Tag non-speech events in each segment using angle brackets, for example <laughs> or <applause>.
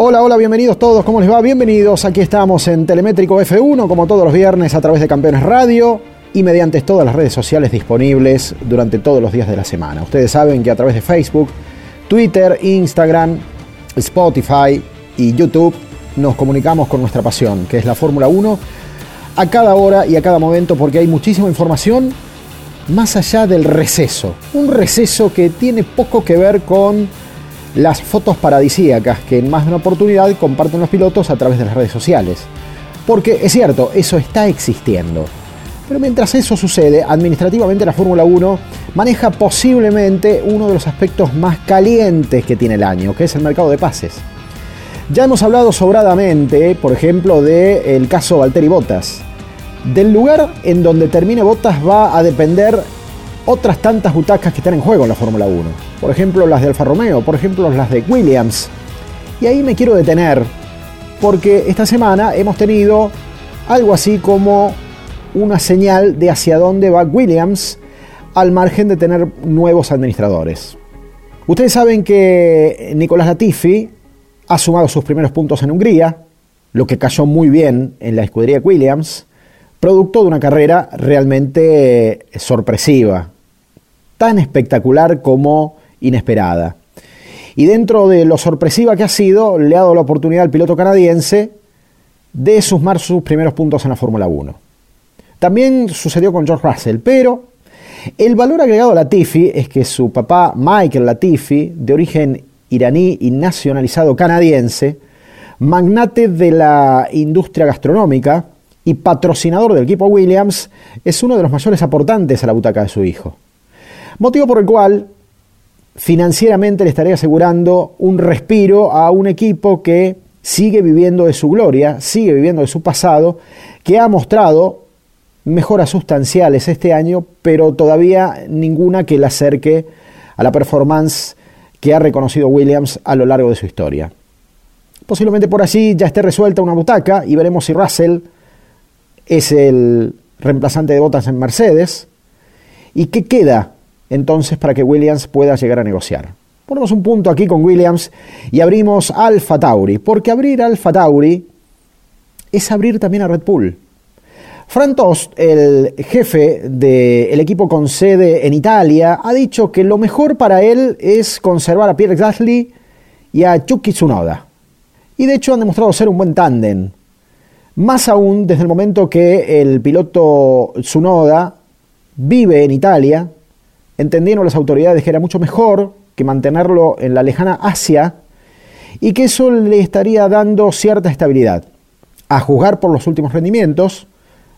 Hola, hola, bienvenidos todos, ¿cómo les va? Bienvenidos, aquí estamos en Telemétrico F1, como todos los viernes a través de Campeones Radio y mediante todas las redes sociales disponibles durante todos los días de la semana. Ustedes saben que a través de Facebook, Twitter, Instagram, Spotify y YouTube nos comunicamos con nuestra pasión, que es la Fórmula 1, a cada hora y a cada momento porque hay muchísima información más allá del receso. Un receso que tiene poco que ver con las fotos paradisíacas que en más de una oportunidad comparten los pilotos a través de las redes sociales. Porque es cierto, eso está existiendo. Pero mientras eso sucede, administrativamente la Fórmula 1 maneja posiblemente uno de los aspectos más calientes que tiene el año, que es el mercado de pases. Ya hemos hablado sobradamente, por ejemplo, del caso Valtteri Bottas. Del lugar en donde termine Bottas va a depender otras tantas butacas que están en juego en la Fórmula 1. Por ejemplo, las de Alfa Romeo, por ejemplo, las de Williams. Y ahí me quiero detener, porque esta semana hemos tenido algo así como una señal de hacia dónde va Williams al margen de tener nuevos administradores. Ustedes saben que Nicolás Latifi ha sumado sus primeros puntos en Hungría, lo que cayó muy bien en la escudería Williams, producto de una carrera realmente sorpresiva, tan espectacular como inesperada. Y dentro de lo sorpresiva que ha sido, le ha dado la oportunidad al piloto canadiense de sumar sus primeros puntos en la Fórmula 1. También sucedió con George Russell, pero el valor agregado a Latifi es que su papá Michael Latifi, de origen iraní y nacionalizado canadiense, magnate de la industria gastronómica y patrocinador del equipo Williams, es uno de los mayores aportantes a la butaca de su hijo. Motivo por el cual financieramente le estaría asegurando un respiro a un equipo que sigue viviendo de su gloria, sigue viviendo de su pasado, que ha mostrado mejoras sustanciales este año, pero todavía ninguna que le acerque a la performance que ha reconocido Williams a lo largo de su historia. Posiblemente por allí ya esté resuelta una butaca y veremos si Russell es el reemplazante de botas en Mercedes. ¿Y qué queda entonces para que Williams pueda llegar a negociar. Ponemos un punto aquí con Williams y abrimos Alfa Tauri, porque abrir Alfa Tauri es abrir también a Red Bull. Fran Tost, el jefe del equipo con sede en Italia, ha dicho que lo mejor para él es conservar a Pierre Gasly y a Chucky Tsunoda. Y de hecho han demostrado ser un buen tándem. Más aún desde el momento que el piloto Tsunoda vive en Italia, entendieron las autoridades que era mucho mejor que mantenerlo en la lejana Asia y que eso le estaría dando cierta estabilidad. A juzgar por los últimos rendimientos,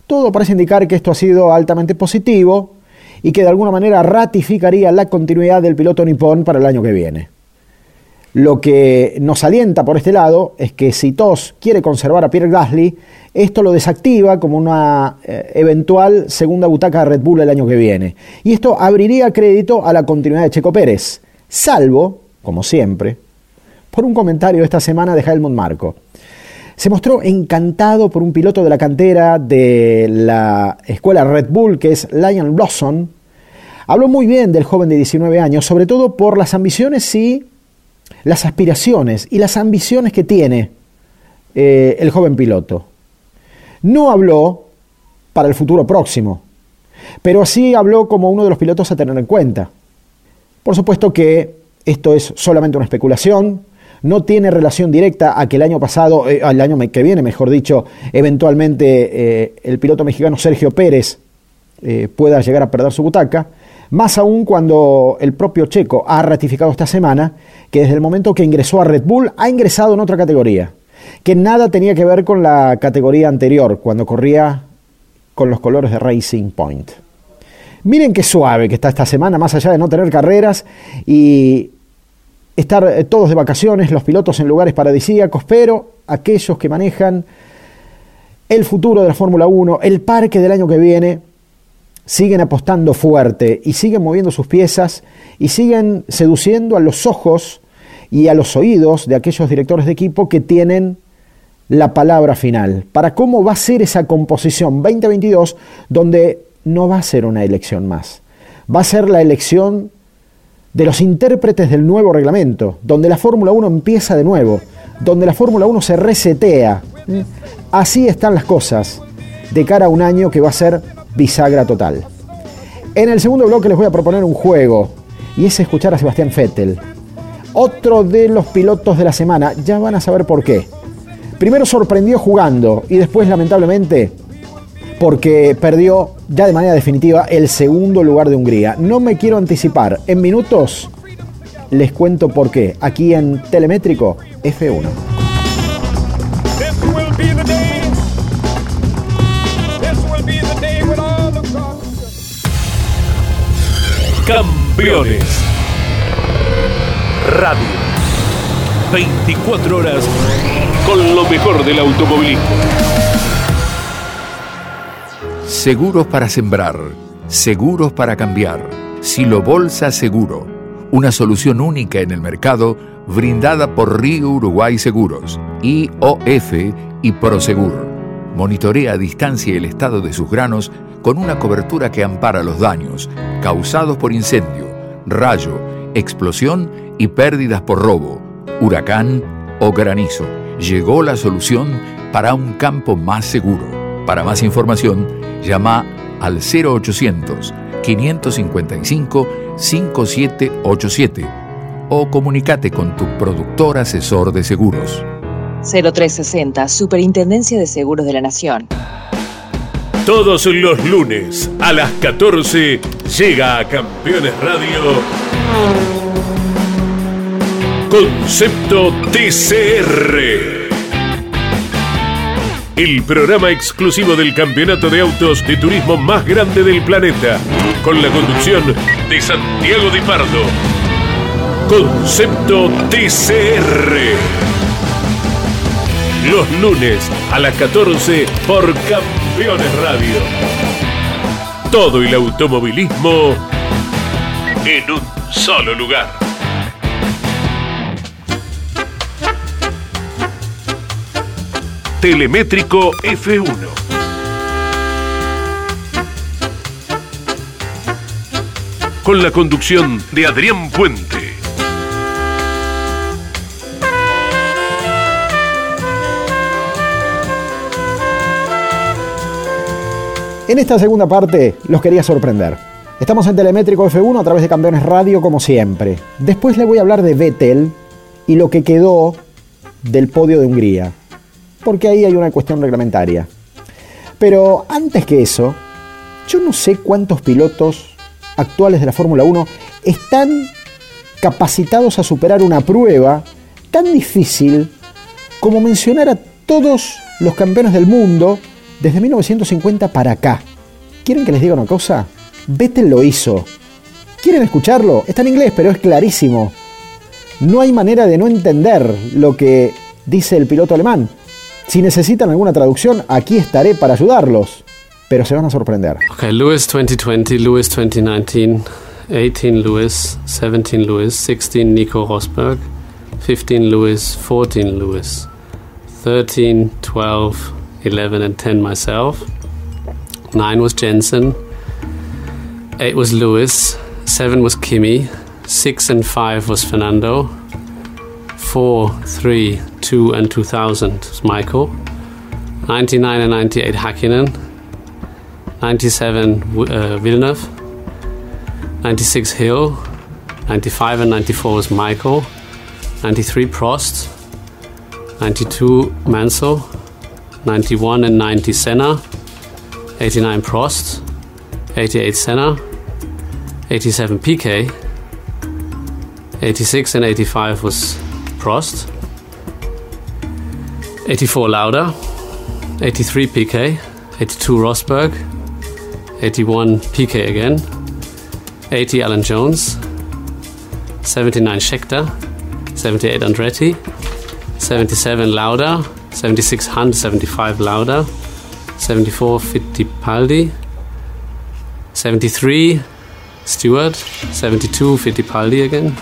todo parece indicar que esto ha sido altamente positivo y que de alguna manera ratificaría la continuidad del piloto nipón para el año que viene. Lo que nos alienta por este lado es que si TOS quiere conservar a Pierre Gasly, esto lo desactiva como una eh, eventual segunda butaca de Red Bull el año que viene. Y esto abriría crédito a la continuidad de Checo Pérez, salvo, como siempre, por un comentario esta semana de Helmut Marco. Se mostró encantado por un piloto de la cantera de la escuela Red Bull, que es Lion Blossom. Habló muy bien del joven de 19 años, sobre todo por las ambiciones y las aspiraciones y las ambiciones que tiene eh, el joven piloto. No habló para el futuro próximo, pero sí habló como uno de los pilotos a tener en cuenta. Por supuesto que esto es solamente una especulación, no tiene relación directa a que el año pasado, eh, al año que viene, mejor dicho, eventualmente eh, el piloto mexicano Sergio Pérez pueda llegar a perder su butaca. Más aún cuando el propio Checo ha ratificado esta semana que desde el momento que ingresó a Red Bull ha ingresado en otra categoría, que nada tenía que ver con la categoría anterior, cuando corría con los colores de Racing Point. Miren qué suave que está esta semana, más allá de no tener carreras y estar eh, todos de vacaciones, los pilotos en lugares paradisíacos, pero aquellos que manejan el futuro de la Fórmula 1, el parque del año que viene, siguen apostando fuerte y siguen moviendo sus piezas y siguen seduciendo a los ojos y a los oídos de aquellos directores de equipo que tienen la palabra final para cómo va a ser esa composición 2022 donde no va a ser una elección más, va a ser la elección de los intérpretes del nuevo reglamento, donde la Fórmula 1 empieza de nuevo, donde la Fórmula 1 se resetea. Así están las cosas de cara a un año que va a ser bisagra total. En el segundo bloque les voy a proponer un juego y es escuchar a Sebastián Vettel, otro de los pilotos de la semana, ya van a saber por qué. Primero sorprendió jugando y después lamentablemente porque perdió ya de manera definitiva el segundo lugar de Hungría. No me quiero anticipar, en minutos les cuento por qué, aquí en Telemétrico F1. Campeones. Radio. 24 horas con lo mejor del automovilismo. Seguros para sembrar, seguros para cambiar. Silo Bolsa Seguro, una solución única en el mercado brindada por Río Uruguay Seguros, IOF y Prosegur. Monitorea a distancia el estado de sus granos con una cobertura que ampara los daños causados por incendio, rayo, explosión y pérdidas por robo, huracán o granizo. Llegó la solución para un campo más seguro. Para más información, llama al 0800 555 5787 o comunícate con tu productor asesor de seguros. 0360, Superintendencia de Seguros de la Nación. Todos los lunes a las 14 llega a Campeones Radio Concepto TCR. El programa exclusivo del campeonato de autos de turismo más grande del planeta, con la conducción de Santiago Di Pardo. Concepto TCR. Los lunes a las 14 por Campeones Radio. Todo el automovilismo en un solo lugar. Telemétrico F1. Con la conducción de Adrián Puente. En esta segunda parte los quería sorprender. Estamos en Telemétrico F1 a través de Campeones Radio como siempre. Después le voy a hablar de Vettel y lo que quedó del podio de Hungría porque ahí hay una cuestión reglamentaria. Pero antes que eso, yo no sé cuántos pilotos actuales de la Fórmula 1 están capacitados a superar una prueba tan difícil como mencionar a todos los campeones del mundo desde 1950 para acá. ¿Quieren que les diga una cosa? Vettel lo hizo. ¿Quieren escucharlo? Está en inglés, pero es clarísimo. No hay manera de no entender lo que dice el piloto alemán. Si necesitan alguna traducción, aquí estaré para ayudarlos, pero se van a sorprender. Okay, Lewis 2020, Lewis 2019, 18 Lewis, 17 Lewis, 16 Nico Rosberg, 15 Lewis, 14 Lewis, 13, 12, 11 and 10 myself. 9 was Jensen, 8 was Lewis, 7 was Kimi, 6 and 5 was Fernando, Four, three, two, and 2000 was Michael. 99 and 98 Hakkinen. 97 uh, Villeneuve. 96 Hill. 95 and 94 was Michael. 93 Prost. 92 Mansell. 91 and 90 Senna. 89 Prost. 88 Senna. 87 PK. 86 and 85 was Prost, 84 Lauda, 83 PK, 82 Rosberg, 81 Piquet again, 80 Alan Jones, 79 Scheckter, 78 Andretti, 77 Lauda, 76 Hunt, 75 Lauda, 74 Fittipaldi, 73 Stewart, 72 Fittipaldi again,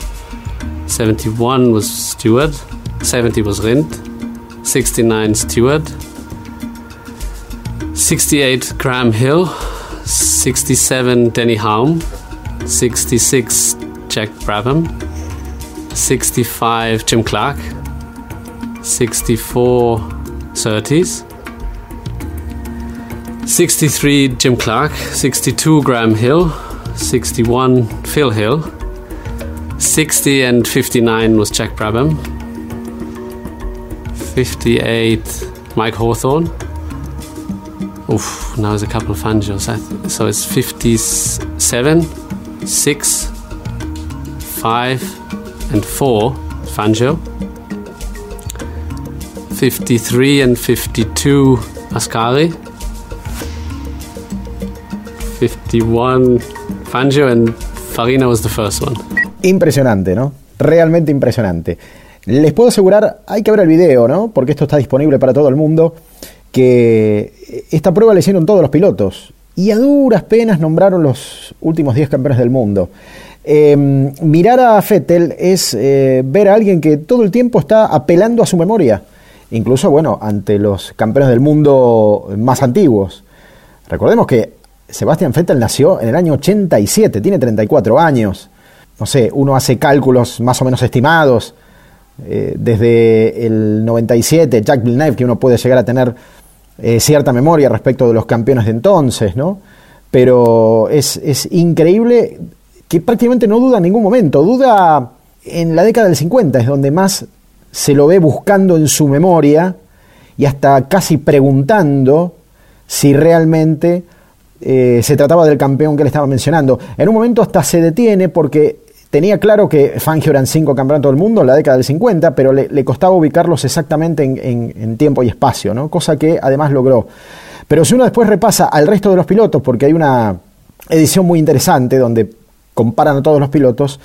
71 was Stewart, 70 was Rindt, 69 Stewart, 68 Graham Hill, 67 Denny Haum, 66 Jack Brabham, 65 Jim Clark, 64 Surtees, 63 Jim Clark, 62 Graham Hill, 61 Phil Hill, 60 and 59 was Jack Brabham, 58 Mike Hawthorne. Oof, now there's a couple of Fangios. So it's 57, 6, 5, and 4 Fangio. 53 and 52 Ascari. 51 Fangio and Farina was the first one. Impresionante, ¿no? Realmente impresionante. Les puedo asegurar, hay que ver el video, ¿no? Porque esto está disponible para todo el mundo, que esta prueba le hicieron todos los pilotos y a duras penas nombraron los últimos 10 campeones del mundo. Em, mirar a Fettel es eh, ver a alguien que todo el tiempo está apelando a su memoria, incluso, bueno, ante los campeones del mundo más antiguos. Recordemos que Sebastian Vettel nació en el año 87, tiene 34 años. No sé, uno hace cálculos más o menos estimados. Eh, desde el 97, Jack Villeneuve, que uno puede llegar a tener eh, cierta memoria respecto de los campeones de entonces, ¿no? Pero es, es increíble que prácticamente no duda en ningún momento. Duda en la década del 50, es donde más se lo ve buscando en su memoria y hasta casi preguntando si realmente eh, se trataba del campeón que le estaba mencionando. En un momento hasta se detiene porque tenía claro que Fangio eran cinco campeonatos del mundo en la década del 50, pero le, costaba ubicarlos exactamente en, tiempo y espacio, ¿no? cosa que además logró. Pero si uno después repasa al resto de los pilotos, porque hay una edición muy interesante donde comparan a todos los pilotos,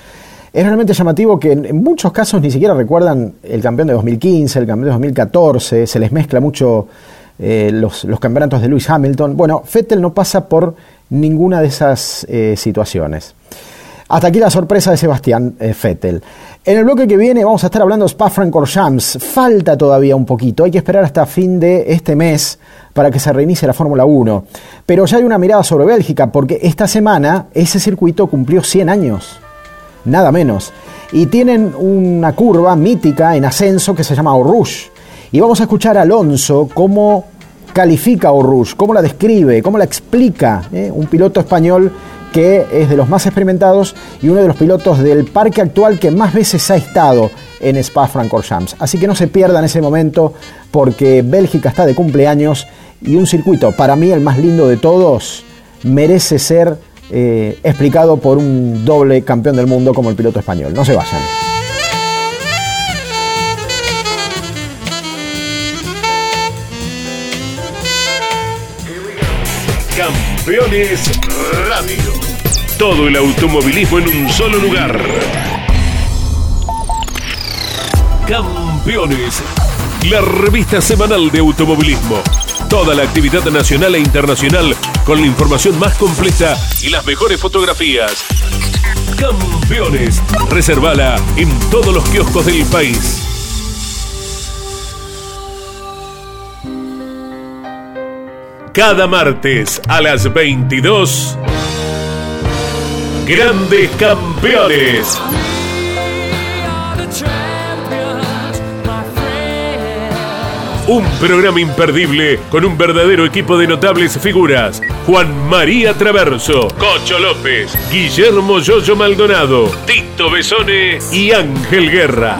es realmente llamativo que en, muchos casos ni siquiera recuerdan el campeón de 2015, el campeón de 2014, se les mezcla mucho eh, los, campeonatos de Lewis Hamilton. Bueno, Vettel no pasa por ninguna de esas eh, situaciones. Hasta aquí la sorpresa de Sebastián eh, Vettel. En el bloque que viene vamos a estar hablando de Spa-Francorchamps. Falta todavía un poquito, hay que esperar hasta fin de este mes para que se reinicie la Fórmula 1. Pero ya hay una mirada sobre Bélgica, porque esta semana ese circuito cumplió 100 años, nada menos. Y tienen una curva mítica en ascenso que se llama Rouge. Y vamos a escuchar a Alonso cómo califica a Rouge, cómo la describe, cómo la explica. ¿eh? Un piloto español que es de los más experimentados y uno de los pilotos del parque actual que más veces ha estado en Spa-Francorchamps. Así que no se pierdan ese momento porque Bélgica está de cumpleaños y un circuito, para mí el más lindo de todos, merece ser eh, explicado por un doble campeón del mundo como el piloto español. No se vayan. Campeones Radio. Todo el automovilismo en un solo lugar. Campeones. La revista semanal de automovilismo. Toda la actividad nacional e internacional con la información más completa y las mejores fotografías. Campeones. Reservala en todos los kioscos del país. Cada martes a las 22. Grandes Campeones. Un programa imperdible con un verdadero equipo de notables figuras. Juan María Traverso, Cocho López, Guillermo Yoyo Maldonado, Tito Besone y Ángel Guerra.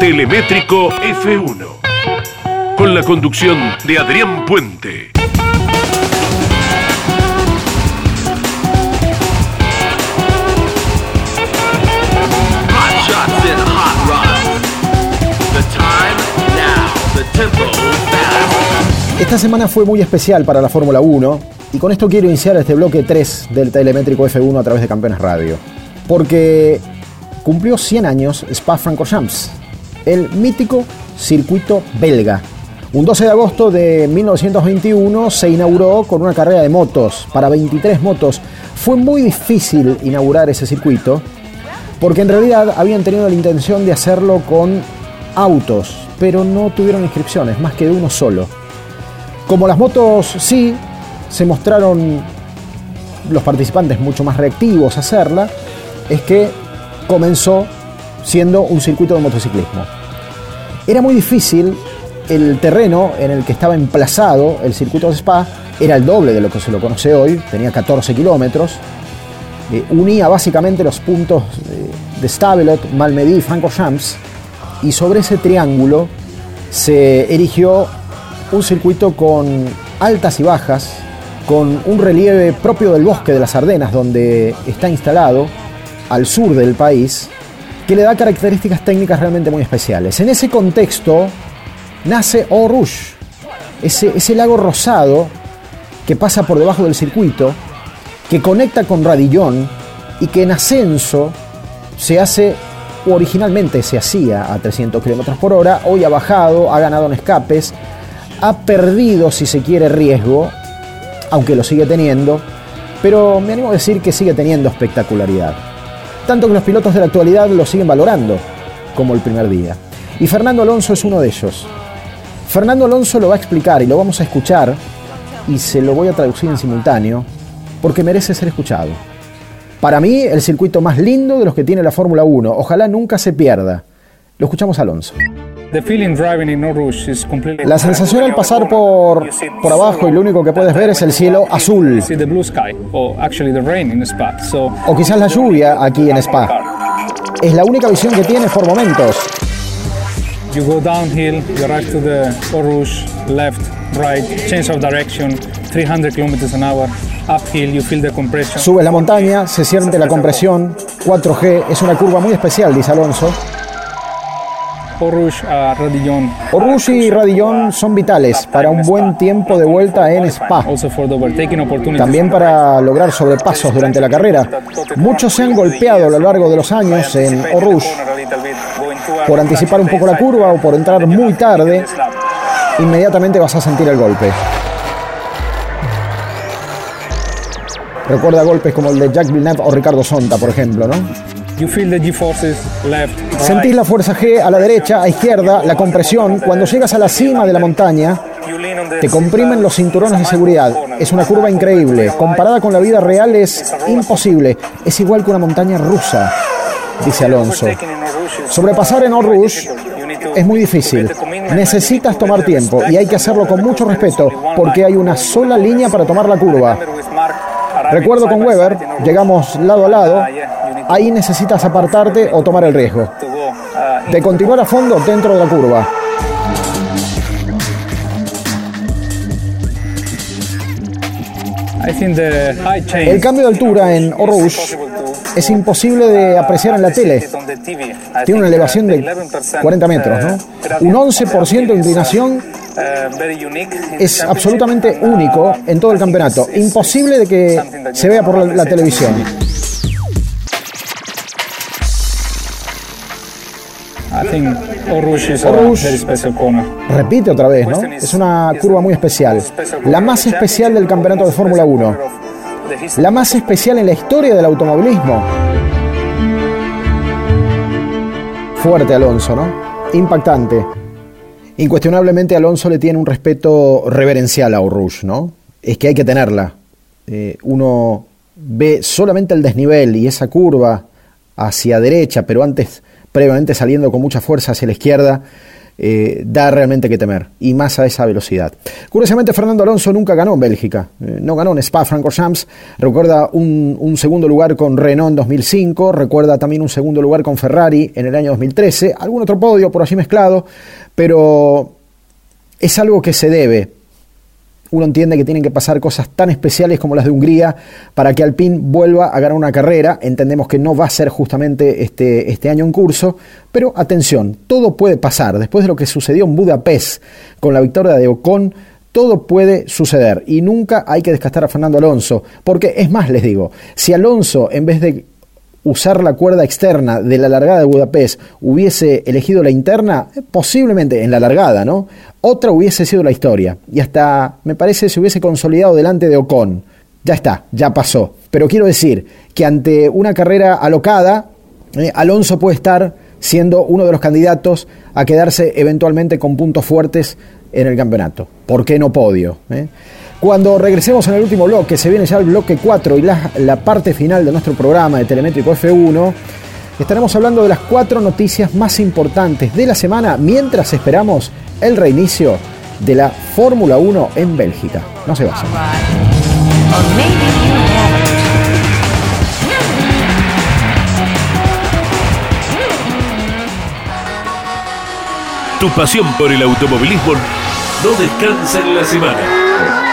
Telemétrico F1. Con la conducción de Adrián Puente. Esta semana fue muy especial para la Fórmula 1 y con esto quiero iniciar este bloque 3 del telemétrico F1 a través de Campeones Radio. Porque cumplió 100 años Spa-Francorchamps, el mítico circuito belga. Un 12 de agosto de 1921 se inauguró con una carrera de motos para 23 motos. Fue muy difícil inaugurar ese circuito porque en realidad habían tenido la intención de hacerlo con autos, pero no tuvieron inscripciones, más que de uno solo. Como las motos sí, se mostraron los participantes mucho más reactivos a hacerla, es que comenzó siendo un circuito de motociclismo. Era muy difícil, el terreno en el que estaba emplazado el circuito de Spa era el doble de lo que se lo conoce hoy, tenía 14 kilómetros, eh, unía básicamente los puntos de Stavelot, Malmedy y Francorchamps, y sobre ese triángulo se erigió un circuito con altas y bajas, con un relieve propio del bosque de las Ardenas, donde está instalado, al sur del país, que le da características técnicas realmente muy especiales. En ese contexto nace Eau Rouge, ese, lago rosado que pasa por debajo del circuito, que conecta con Radillón y que en ascenso se hace, o originalmente se hacía a 300 km por hora, hoy ha bajado, ha ganado en escapes, ha perdido, si se quiere, riesgo, aunque lo sigue teniendo, pero me animo a decir que sigue teniendo espectacularidad. Tanto que los pilotos de la actualidad lo siguen valorando, como el primer día. Y Fernando Alonso es uno de ellos. Fernando Alonso lo va a explicar y lo vamos a escuchar, y se lo voy a traducir en simultáneo, porque merece ser escuchado. Para mí, el circuito más lindo de los que tiene la Fórmula 1. Ojalá nunca se pierda. Lo escuchamos Alonso. La sensación al pasar por, por abajo y lo único que puedes ver es el cielo azul. O quizás la lluvia aquí en Spa. Es la única visión que tienes por momentos. You go downhill, you arrive to the Eau Rouge, left, right, change of direction, 300 kilometers an hour. Uphill, you feel the compression. Subes la montaña, se siente la compresión, 4G, es una curva muy especial, dice Alonso. Rouge a Radillon. Rouge y Radillon son vitales para un buen tiempo de vuelta en Spa. También para lograr sobrepasos durante la carrera. Muchos se han golpeado a lo largo de los años en Rouge por anticipar un poco la curva o por entrar muy tarde. Inmediatamente vas a sentir el golpe. Recuerda golpes como el de Jack Villeneuve o Ricardo Sonta, por ejemplo, ¿no? Sentís la fuerza G a la derecha, a izquierda, la compresión. Cuando llegas a la cima de la montaña, te comprimen los cinturones de seguridad. Es una curva increíble. Comparada con la vida real es imposible. Es igual que una montaña rusa, dice Alonso. Sobrepasar en Eau es muy difícil. Necesitas tomar tiempo y hay que hacerlo con mucho respeto porque hay una sola línea para tomar la curva. Recuerdo con Weber, llegamos lado a lado, ahí necesitas apartarte o tomar el riesgo de continuar a fondo dentro de la curva. El cambio de altura en Rouge es imposible de apreciar en la tele. Tiene una elevación de 40 metros, ¿no? Un 11% de inclinación es absolutamente único en todo el campeonato. Imposible de que se vea por la, televisión. Repite otra vez, ¿no? Es una curva muy especial. La más especial del campeonato de Fórmula 1. La más especial en la historia del automovilismo. Fuerte Alonso, ¿no? Impactante. Incuestionablemente Alonso le tiene un respeto reverencial a Rouge, ¿no? Es que hay que tenerla. Eh, uno ve solamente el desnivel y esa curva hacia derecha, pero antes previamente saliendo con mucha fuerza hacia la izquierda, eh, da realmente que temer, y más a esa velocidad. Curiosamente, Fernando Alonso nunca ganó en Bélgica, eh, no ganó en Spa-Francorchamps, recuerda un, un, segundo lugar con Renault en 2005, recuerda también un segundo lugar con Ferrari en el año 2013, algún otro podio por allí mezclado, pero es algo que se debe uno entiende que tienen que pasar cosas tan especiales como las de Hungría para que Alpine vuelva a ganar una carrera. Entendemos que no va a ser justamente este, este año en curso, pero atención, todo puede pasar. Después de lo que sucedió en Budapest con la victoria de Ocon, todo puede suceder y nunca hay que descastar a Fernando Alonso, porque es más, les digo, si Alonso en vez de usar la cuerda externa de la largada de Budapest hubiese elegido la interna, posiblemente en la largada, ¿no? Otra hubiese sido la historia. Y hasta, me parece, se hubiese consolidado delante de Ocon. Ya está, ya pasó. Pero quiero decir que ante una carrera alocada, eh, Alonso puede estar siendo uno de los candidatos a quedarse eventualmente con puntos fuertes en el campeonato. ¿Por qué no podio? Eh? Cuando regresemos en el último bloque, se viene ya el bloque 4 y la, la parte final de nuestro programa de Telemétrico F1, estaremos hablando de las cuatro noticias más importantes de la semana mientras esperamos el reinicio de la Fórmula 1 en Bélgica. No se vayan. Tu pasión por el automovilismo no descansa en la semana.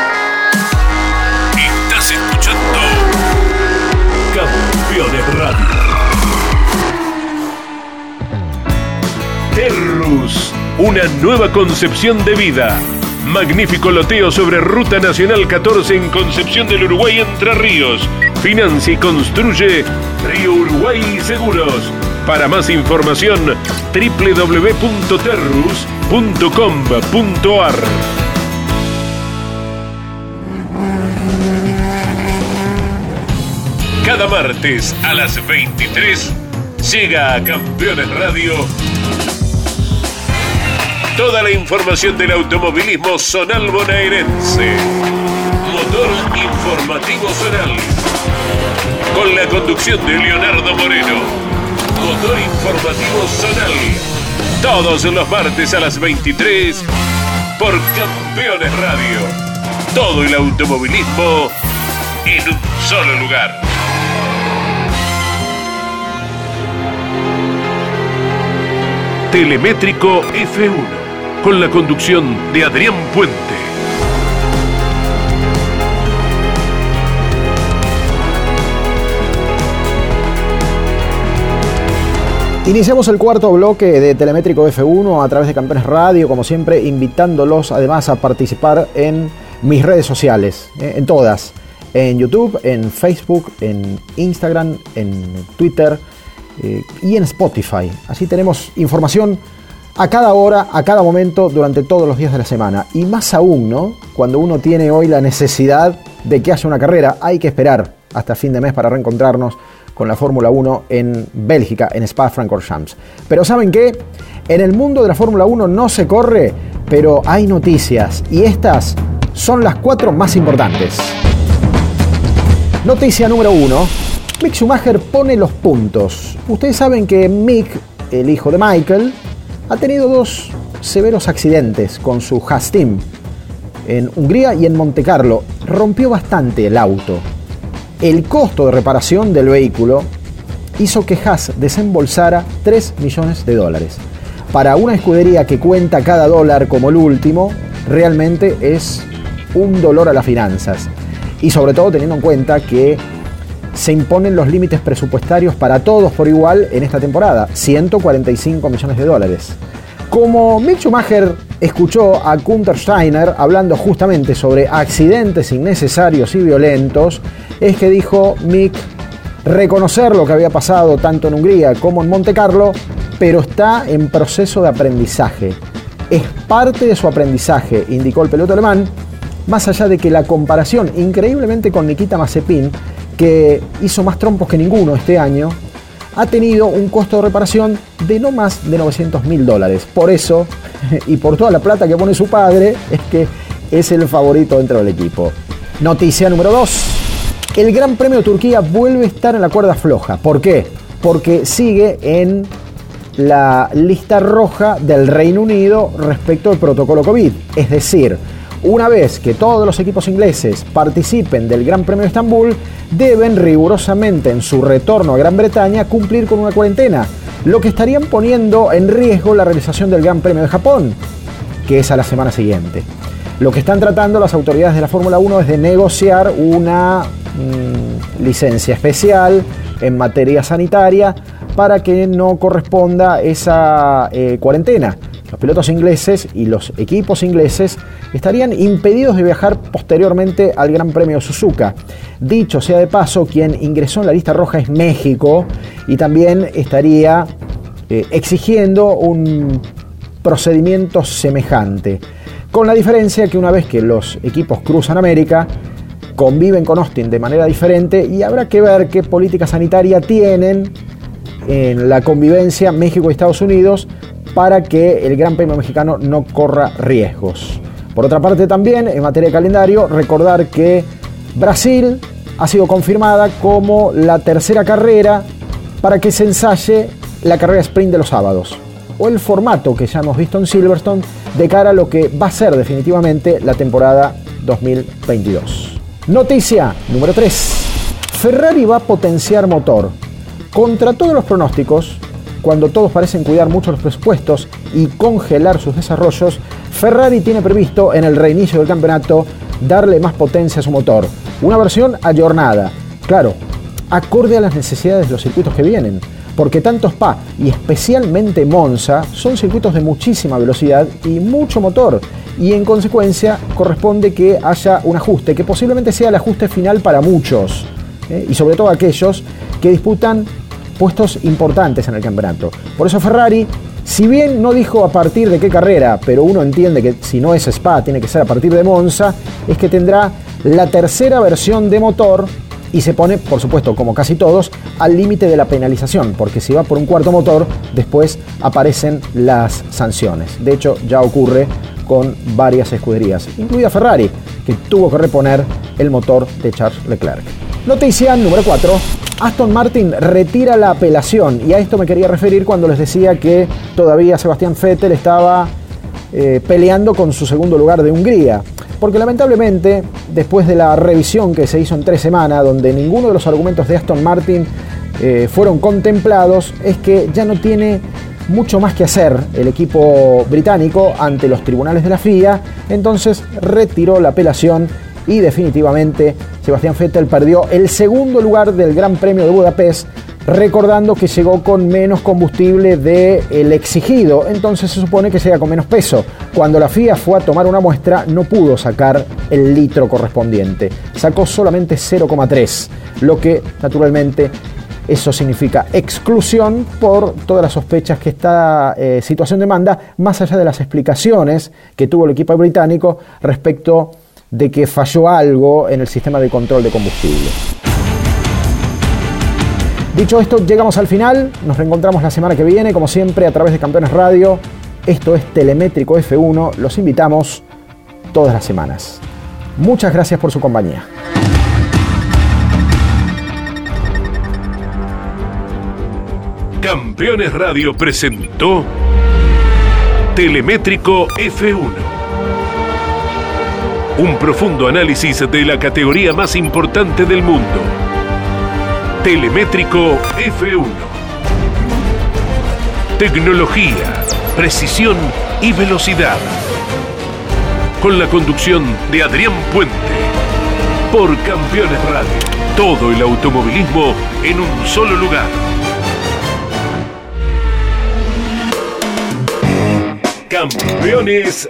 Una nueva concepción de vida. Magnífico loteo sobre Ruta Nacional 14 en Concepción del Uruguay Entre Ríos. Financia y construye Río Uruguay Seguros. Para más información, www.terrus.com.ar. Cada martes a las 23 llega a Campeones Radio toda la información del automovilismo zonal bonaerense. Motor informativo zonal. Con la conducción de Leonardo Moreno. Motor informativo zonal. Todos los martes a las 23 por Campeones Radio. Todo el automovilismo en un solo lugar. Telemétrico F1, con la conducción de Adrián Puente. Iniciamos el cuarto bloque de Telemétrico F1 a través de Campeones Radio, como siempre, invitándolos además a participar en mis redes sociales, eh, en todas, en YouTube, en Facebook, en Instagram, en Twitter, eh, y en Spotify. Así tenemos información a cada hora, a cada momento, durante todos los días de la semana. Y más aún, ¿no? Cuando uno tiene hoy la necesidad de que haya una carrera, hay que esperar hasta fin de mes para reencontrarnos con la Fórmula 1 en Bélgica, en Spa-Francorchamps. Pero ¿saben qué? En el mundo de la Fórmula 1 no se corre, pero hay noticias y estas son las cuatro más importantes. Noticia número uno Mick Schumacher pone los puntos. Ustedes saben que Mick, el hijo de Michael, ha tenido dos severos accidentes con su Haas Team en Hungría y en Monte Carlo. Rompió bastante el auto. El costo de reparación del vehículo hizo que Haas desembolsara 3 millones de dólares. Para una escudería que cuenta cada dólar como el último, realmente es un dolor a las finanzas. Y sobre todo teniendo en cuenta que se imponen los límites presupuestarios para todos por igual en esta temporada, 145 millones de dólares. Como Mick Schumacher escuchó a Gunther Steiner hablando justamente sobre accidentes innecesarios y violentos, es que dijo Mick reconocer lo que había pasado tanto en Hungría como en Monte Carlo, pero está en proceso de aprendizaje. Es parte de su aprendizaje, indicó el piloto alemán, más allá de que la comparación increíblemente con Nikita Mazepin que hizo más trompos que ninguno este año, ha tenido un costo de reparación de no más de 900 mil dólares. Por eso, <laughs> y por toda la plata que pone su padre, es que es el favorito dentro del equipo. Noticia número 2. El Gran Premio de Turquía vuelve a estar en la cuerda floja. ¿Por qué? porque sigue en la lista roja del Reino Unido respecto al protocolo COVID. Es decir, una vez que todos los equipos ingleses participen del Gran Premio de Estambul, deben rigurosamente en su retorno a Gran Bretaña cumplir con una cuarentena, lo que estarían poniendo en riesgo la realización del Gran Premio de Japón, que es a la semana siguiente. Lo que están tratando las autoridades de la Fórmula 1 es de negociar una mm, licencia especial en materia sanitaria para que no corresponda esa eh, cuarentena. Los pilotos ingleses y los equipos ingleses estarían impedidos de viajar posteriormente al Gran Premio Suzuka. Dicho sea de paso, quien ingresó en la lista roja es México y también estaría eh, exigiendo un procedimiento semejante. Con la diferencia que una vez que los equipos cruzan América, conviven con Austin de manera diferente y habrá que ver qué política sanitaria tienen en la convivencia México y Estados Unidos para que el Gran Premio mexicano no corra riesgos. Por otra parte también, en materia de calendario, recordar que Brasil ha sido confirmada como la tercera carrera para que se ensaye la carrera sprint de los sábados, o el formato que ya hemos visto en Silverstone de cara a lo que va a ser definitivamente la temporada 2022. Noticia número 3. Ferrari va a potenciar motor. Contra todos los pronósticos, cuando todos parecen cuidar mucho los presupuestos y congelar sus desarrollos, Ferrari tiene previsto en el reinicio del campeonato darle más potencia a su motor. Una versión ayornada, claro, acorde a las necesidades de los circuitos que vienen, porque tanto Spa y especialmente Monza son circuitos de muchísima velocidad y mucho motor, y en consecuencia corresponde que haya un ajuste, que posiblemente sea el ajuste final para muchos, ¿eh? y sobre todo aquellos que disputan puestos importantes en el campeonato. Por eso Ferrari, si bien no dijo a partir de qué carrera, pero uno entiende que si no es Spa tiene que ser a partir de Monza, es que tendrá la tercera versión de motor y se pone, por supuesto, como casi todos, al límite de la penalización, porque si va por un cuarto motor, después aparecen las sanciones. De hecho, ya ocurre con varias escuderías, incluida Ferrari, que tuvo que reponer el motor de Charles Leclerc. Noticia número 4. Aston Martin retira la apelación y a esto me quería referir cuando les decía que todavía Sebastián Vettel estaba eh, peleando con su segundo lugar de Hungría. Porque lamentablemente, después de la revisión que se hizo en tres semanas, donde ninguno de los argumentos de Aston Martin eh, fueron contemplados, es que ya no tiene mucho más que hacer el equipo británico ante los tribunales de la FIA, entonces retiró la apelación y definitivamente Sebastián Vettel perdió el segundo lugar del Gran Premio de Budapest, recordando que llegó con menos combustible del exigido, entonces se supone que llega con menos peso. Cuando la FIA fue a tomar una muestra no pudo sacar el litro correspondiente, sacó solamente 0,3, lo que naturalmente eso significa exclusión por todas las sospechas que esta eh, situación demanda, más allá de las explicaciones que tuvo el equipo británico respecto de que falló algo en el sistema de control de combustible. Dicho esto, llegamos al final. Nos reencontramos la semana que viene, como siempre, a través de Campeones Radio. Esto es Telemétrico F1. Los invitamos todas las semanas. Muchas gracias por su compañía. Campeones Radio presentó Telemétrico F1 un profundo análisis de la categoría más importante del mundo. Telemétrico F1. Tecnología, precisión y velocidad. Con la conducción de Adrián Puente. Por Campeones Radio. Todo el automovilismo en un solo lugar. Campeones